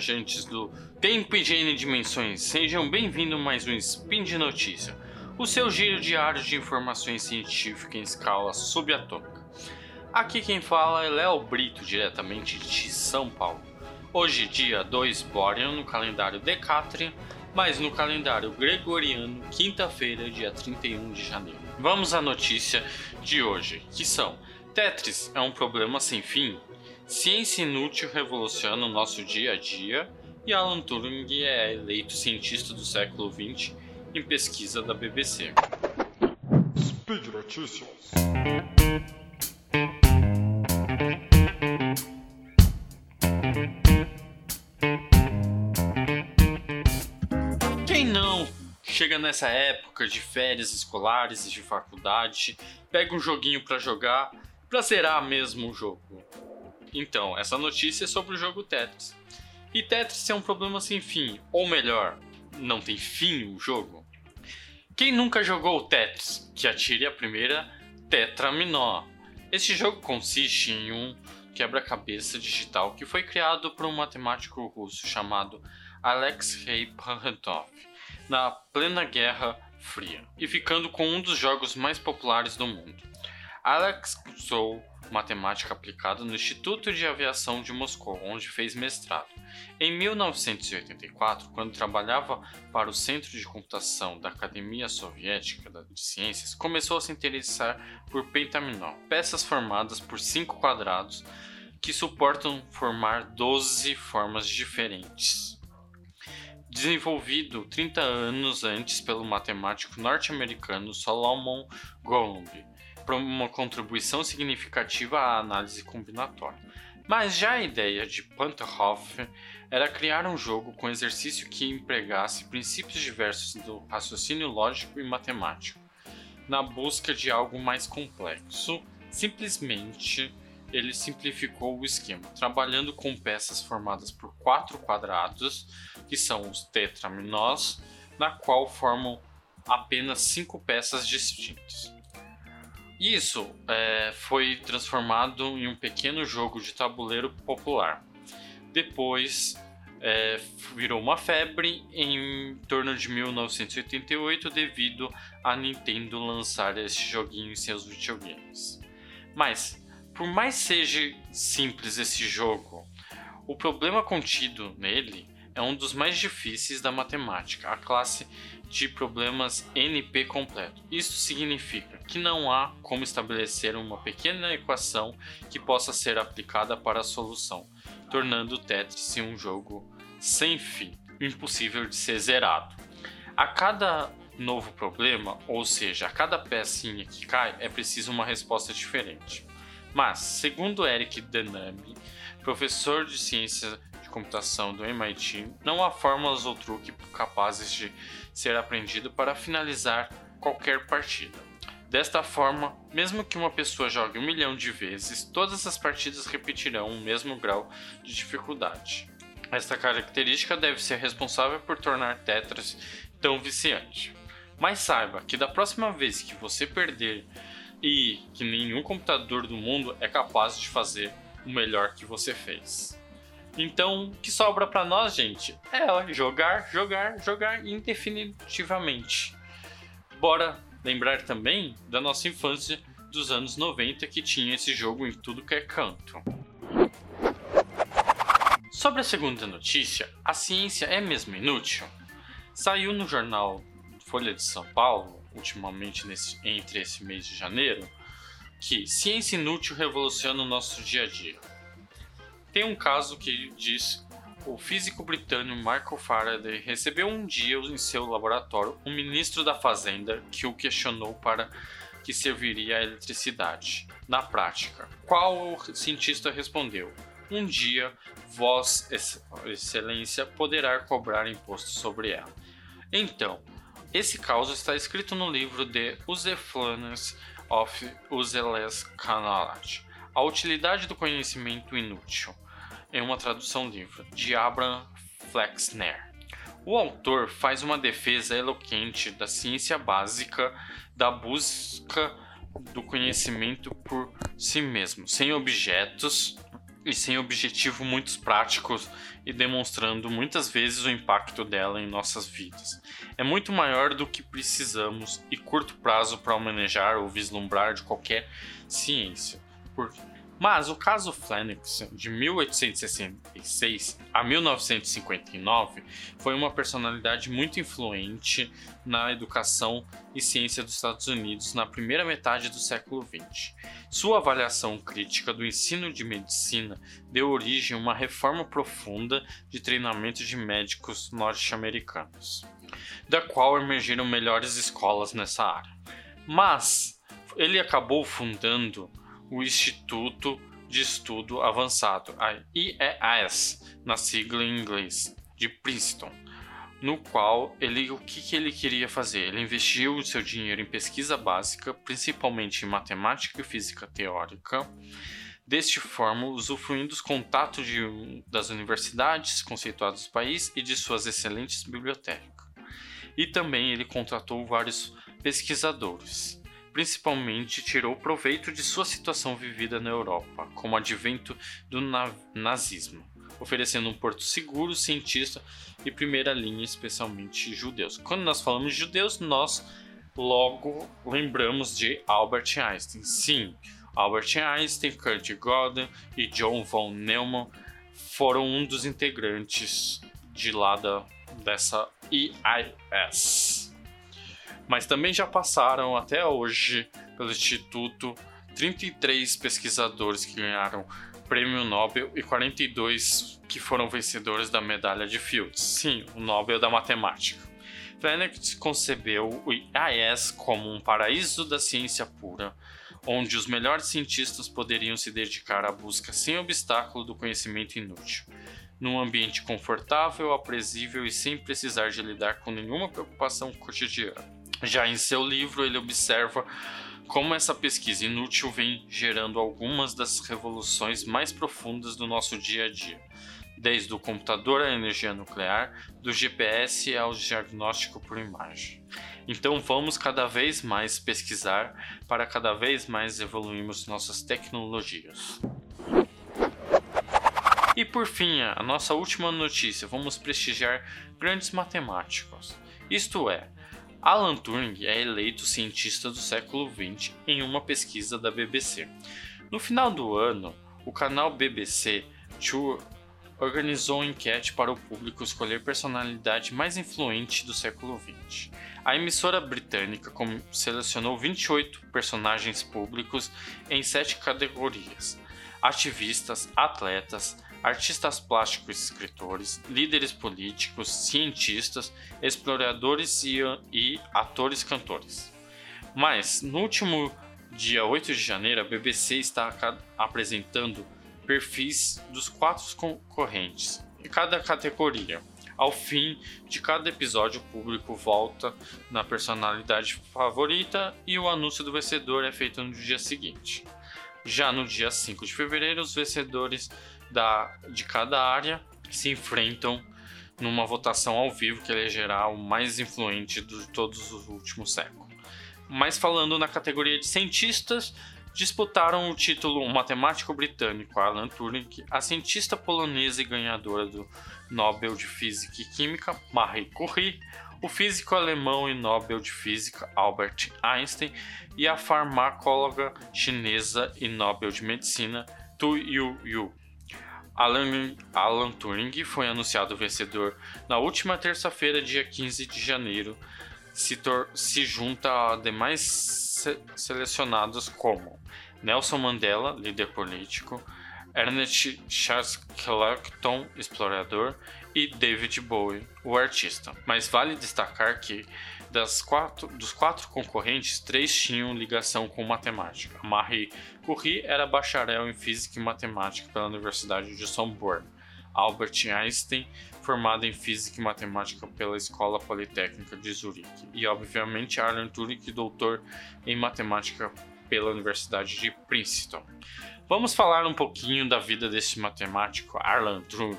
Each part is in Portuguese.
viajantes do tempo e de N dimensões, sejam bem-vindos a mais um Spin de Notícia, o seu giro diário de informações científicas em escala subatômica. Aqui quem fala é Léo Brito, diretamente de São Paulo. Hoje, dia 2 Borean no calendário Decatrian, mas no calendário Gregoriano, quinta-feira, dia 31 de janeiro. Vamos à notícia de hoje, que são Tetris é um problema sem fim? Ciência inútil revoluciona o nosso dia a dia e Alan Turing é eleito cientista do século XX em pesquisa da BBC. Speed Notícias. Quem não chega nessa época de férias escolares e de faculdade, pega um joguinho para jogar, pra zerar mesmo o jogo? Então, essa notícia é sobre o jogo Tetris. E Tetris é um problema sem fim, ou melhor, não tem fim o jogo. Quem nunca jogou Tetris, que atire a primeira tetraminó. Esse jogo consiste em um quebra-cabeça digital que foi criado por um matemático russo chamado Alexei Pankhatov na plena Guerra Fria e ficando com um dos jogos mais populares do mundo. Alex cursou matemática aplicada no Instituto de Aviação de Moscou, onde fez mestrado. Em 1984, quando trabalhava para o Centro de Computação da Academia Soviética de Ciências, começou a se interessar por pentaminó, peças formadas por cinco quadrados que suportam formar 12 formas diferentes. Desenvolvido 30 anos antes pelo matemático norte-americano Solomon Golomb, uma contribuição significativa à análise combinatória. Mas já a ideia de Panthoff era criar um jogo com exercício que empregasse princípios diversos do raciocínio lógico e matemático, na busca de algo mais complexo. Simplesmente, ele simplificou o esquema, trabalhando com peças formadas por quatro quadrados, que são os tetraminós, na qual formam apenas cinco peças distintas. Isso é, foi transformado em um pequeno jogo de tabuleiro popular. Depois é, virou uma febre em torno de 1988 devido a Nintendo lançar esse joguinho em seus videogames. Mas, por mais seja simples esse jogo, o problema contido nele é um dos mais difíceis da matemática, a classe de problemas NP completo. Isso significa que não há como estabelecer uma pequena equação que possa ser aplicada para a solução, tornando o Tetris um jogo sem fim, impossível de ser zerado. A cada novo problema, ou seja, a cada pecinha que cai, é preciso uma resposta diferente. Mas, segundo Eric Denami, professor de ciência computação do MIT, não há fórmulas ou truque capazes de ser aprendido para finalizar qualquer partida. Desta forma, mesmo que uma pessoa jogue um milhão de vezes, todas as partidas repetirão o mesmo grau de dificuldade. Esta característica deve ser responsável por tornar Tetris tão viciante. Mas saiba que da próxima vez que você perder e que nenhum computador do mundo é capaz de fazer o melhor que você fez. Então, o que sobra para nós, gente, é jogar, jogar, jogar indefinitivamente. Bora lembrar também da nossa infância dos anos 90 que tinha esse jogo em tudo que é canto. Sobre a segunda notícia, a ciência é mesmo inútil? Saiu no jornal Folha de São Paulo, ultimamente nesse, entre esse mês de janeiro, que ciência inútil revoluciona o nosso dia a dia. Tem um caso que diz o físico britânico Michael Faraday recebeu um dia em seu laboratório um ministro da Fazenda que o questionou para que serviria a eletricidade. Na prática, qual cientista respondeu? Um dia, Vossa Excelência poderá cobrar imposto sobre ela. Então, esse caso está escrito no livro de Usefulness of Useless Knowledge a Utilidade do Conhecimento Inútil, em uma tradução livre, de Abraham Flexner. O autor faz uma defesa eloquente da ciência básica, da busca do conhecimento por si mesmo, sem objetos e sem objetivo muitos práticos e demonstrando muitas vezes o impacto dela em nossas vidas. É muito maior do que precisamos e curto prazo para manejar ou vislumbrar de qualquer ciência. Por mas o caso Flanax, de 1866 a 1959, foi uma personalidade muito influente na educação e ciência dos Estados Unidos na primeira metade do século XX. Sua avaliação crítica do ensino de medicina deu origem a uma reforma profunda de treinamento de médicos norte-americanos, da qual emergiram melhores escolas nessa área. Mas ele acabou fundando o Instituto de Estudo Avançado, a IEAS, na sigla em inglês, de Princeton, no qual ele o que, que ele queria fazer? Ele investiu o seu dinheiro em pesquisa básica, principalmente em matemática e física teórica. Deste forma, usufruindo dos contatos de, das universidades conceituadas do país e de suas excelentes bibliotecas. E também ele contratou vários pesquisadores principalmente tirou proveito de sua situação vivida na Europa, como advento do na nazismo, oferecendo um porto seguro, cientista e primeira linha, especialmente judeus. Quando nós falamos de judeus, nós logo lembramos de Albert Einstein. Sim, Albert Einstein, Kurt Gödel e John von Neumann foram um dos integrantes de lá da, dessa EIS mas também já passaram até hoje pelo Instituto 33 pesquisadores que ganharam prêmio Nobel e 42 que foram vencedores da medalha de Fields. Sim, o Nobel da Matemática. Fenech concebeu o IAS como um paraíso da ciência pura, onde os melhores cientistas poderiam se dedicar à busca sem obstáculo do conhecimento inútil, num ambiente confortável, aprazível e sem precisar de lidar com nenhuma preocupação cotidiana. Já em seu livro, ele observa como essa pesquisa inútil vem gerando algumas das revoluções mais profundas do nosso dia a dia, desde o computador à energia nuclear, do GPS ao diagnóstico por imagem. Então vamos cada vez mais pesquisar para cada vez mais evoluirmos nossas tecnologias. E por fim, a nossa última notícia, vamos prestigiar grandes matemáticos. Isto é, Alan Turing é eleito cientista do século XX em uma pesquisa da BBC. No final do ano, o canal BBC Two organizou uma enquete para o público escolher personalidade mais influente do século XX. A emissora britânica selecionou 28 personagens públicos em sete categorias: ativistas, atletas, artistas plásticos escritores, líderes políticos, cientistas, exploradores e, e atores cantores. Mas, no último dia 8 de janeiro, a BBC está apresentando perfis dos quatro concorrentes em cada categoria. Ao fim de cada episódio, o público volta na personalidade favorita e o anúncio do vencedor é feito no dia seguinte. Já no dia 5 de fevereiro, os vencedores da, de cada área se enfrentam numa votação ao vivo que elegerá o mais influente de todos os últimos séculos. Mas falando na categoria de cientistas, disputaram o título um matemático britânico Alan Turing, a cientista polonesa e ganhadora do Nobel de Física e Química Marie Curie, o físico alemão e Nobel de Física Albert Einstein e a farmacóloga chinesa e Nobel de Medicina Tu Yu Yu. Alan, Alan Turing foi anunciado vencedor na última terça-feira, dia 15 de janeiro. Se, se junta a demais se selecionados como Nelson Mandela, líder político, Ernest Shackleton, explorador, e David Bowie, o artista. Mas vale destacar que das quatro, dos quatro concorrentes, três tinham ligação com matemática. Marie Curie era bacharel em física e matemática pela Universidade de Sorbonne. Albert Einstein, formado em física e matemática pela Escola Politécnica de Zurique. E, obviamente, Alan Turing, doutor em matemática pela Universidade de Princeton. Vamos falar um pouquinho da vida desse matemático, Alan Turing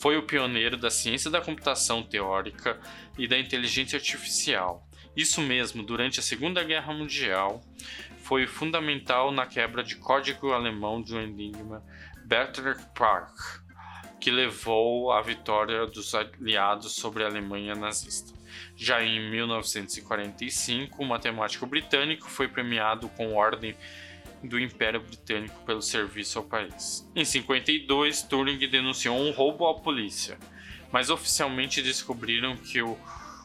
foi o pioneiro da ciência da computação teórica e da inteligência artificial. Isso mesmo, durante a Segunda Guerra Mundial, foi fundamental na quebra de código alemão de um enigma Bertrand Park, que levou à vitória dos aliados sobre a Alemanha nazista. Já em 1945, o matemático britânico foi premiado com ordem do Império Britânico pelo serviço ao país. Em 52, Turing denunciou um roubo à polícia, mas oficialmente descobriram que o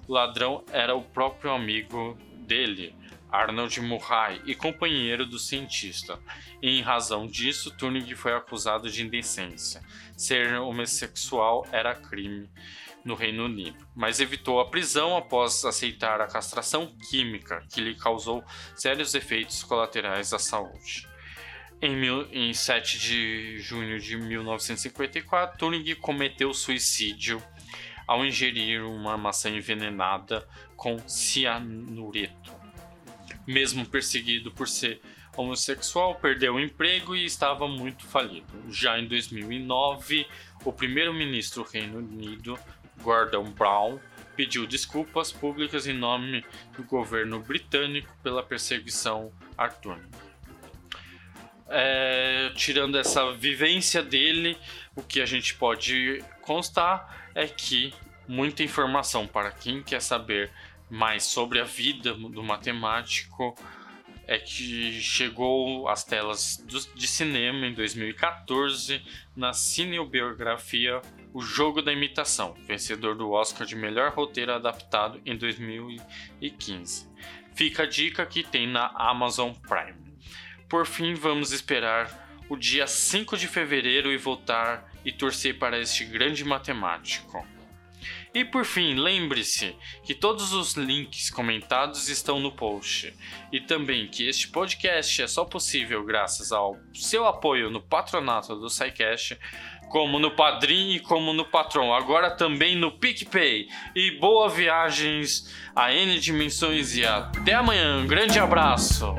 ladrão era o próprio amigo dele, Arnold Murray, e companheiro do cientista. E, em razão disso, Turing foi acusado de indecência. Ser homossexual era crime no Reino Unido, mas evitou a prisão após aceitar a castração química, que lhe causou sérios efeitos colaterais à saúde. Em, mil, em 7 de junho de 1954, Turing cometeu suicídio ao ingerir uma maçã envenenada com cianureto. Mesmo perseguido por ser homossexual, perdeu o emprego e estava muito falido. Já em 2009, o primeiro-ministro do Reino Unido Gordon Brown pediu desculpas públicas em nome do governo britânico pela perseguição a Turing. É, tirando essa vivência dele, o que a gente pode constar é que muita informação para quem quer saber mais sobre a vida do matemático é que chegou às telas de cinema em 2014 na cinebiografia O Jogo da Imitação, vencedor do Oscar de melhor roteiro adaptado em 2015. Fica a dica que tem na Amazon Prime. Por fim, vamos esperar o dia 5 de fevereiro e voltar e torcer para este grande matemático. E por fim, lembre-se que todos os links comentados estão no post. E também que este podcast é só possível graças ao seu apoio no patronato do SciCast, como no Padrim e como no Patron, agora também no PicPay. E boas viagens a N dimensões e até amanhã. Um grande abraço!